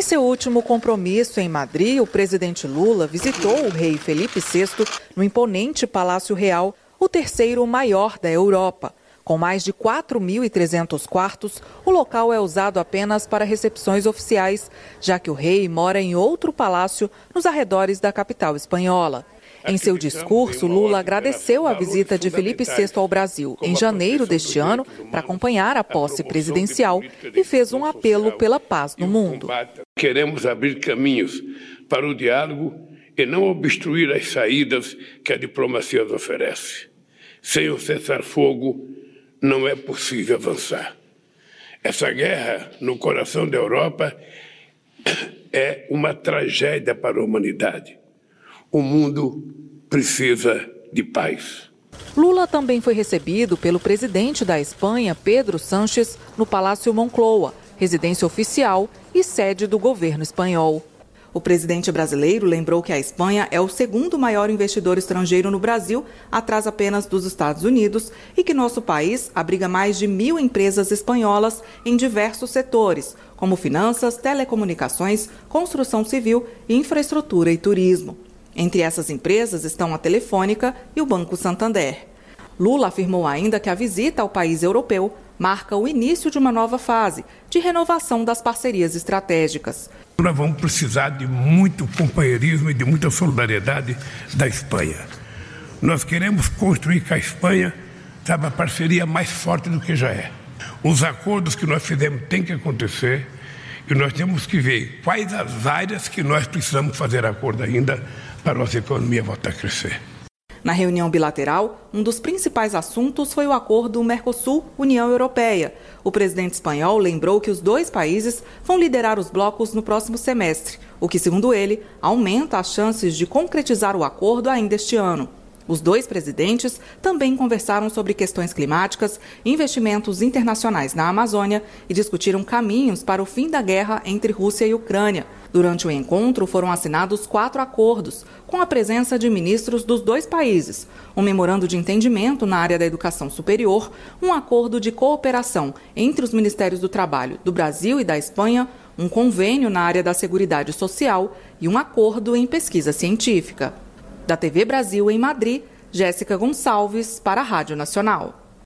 Em seu último compromisso em Madrid, o presidente Lula visitou o rei Felipe VI no imponente Palácio Real, o terceiro maior da Europa. Com mais de 4.300 quartos, o local é usado apenas para recepções oficiais, já que o rei mora em outro palácio nos arredores da capital espanhola. Em seu discurso, Lula agradeceu a visita de Felipe VI ao Brasil em janeiro deste ano para acompanhar a posse presidencial e fez um apelo pela paz no mundo. Queremos abrir caminhos para o diálogo e não obstruir as saídas que a diplomacia nos oferece. Sem o cessar-fogo, não é possível avançar. Essa guerra no coração da Europa é uma tragédia para a humanidade. O mundo precisa de paz. Lula também foi recebido pelo presidente da Espanha, Pedro Sánchez, no Palácio Moncloa, residência oficial e sede do governo espanhol. O presidente brasileiro lembrou que a Espanha é o segundo maior investidor estrangeiro no Brasil, atrás apenas dos Estados Unidos, e que nosso país abriga mais de mil empresas espanholas em diversos setores, como finanças, telecomunicações, construção civil, infraestrutura e turismo. Entre essas empresas estão a Telefônica e o Banco Santander. Lula afirmou ainda que a visita ao país europeu marca o início de uma nova fase de renovação das parcerias estratégicas. Nós vamos precisar de muito companheirismo e de muita solidariedade da Espanha. Nós queremos construir com a Espanha sabe, a parceria mais forte do que já é. Os acordos que nós fizemos têm que acontecer e nós temos que ver quais as áreas que nós precisamos fazer acordo ainda para a nossa economia voltar a crescer. Na reunião bilateral, um dos principais assuntos foi o acordo Mercosul-União Europeia. O presidente espanhol lembrou que os dois países vão liderar os blocos no próximo semestre, o que, segundo ele, aumenta as chances de concretizar o acordo ainda este ano. Os dois presidentes também conversaram sobre questões climáticas, investimentos internacionais na Amazônia e discutiram caminhos para o fim da guerra entre Rússia e Ucrânia. Durante o encontro foram assinados quatro acordos, com a presença de ministros dos dois países: um memorando de entendimento na área da educação superior, um acordo de cooperação entre os Ministérios do Trabalho do Brasil e da Espanha, um convênio na área da Seguridade Social e um acordo em pesquisa científica. Da TV Brasil em Madrid, Jéssica Gonçalves para a Rádio Nacional.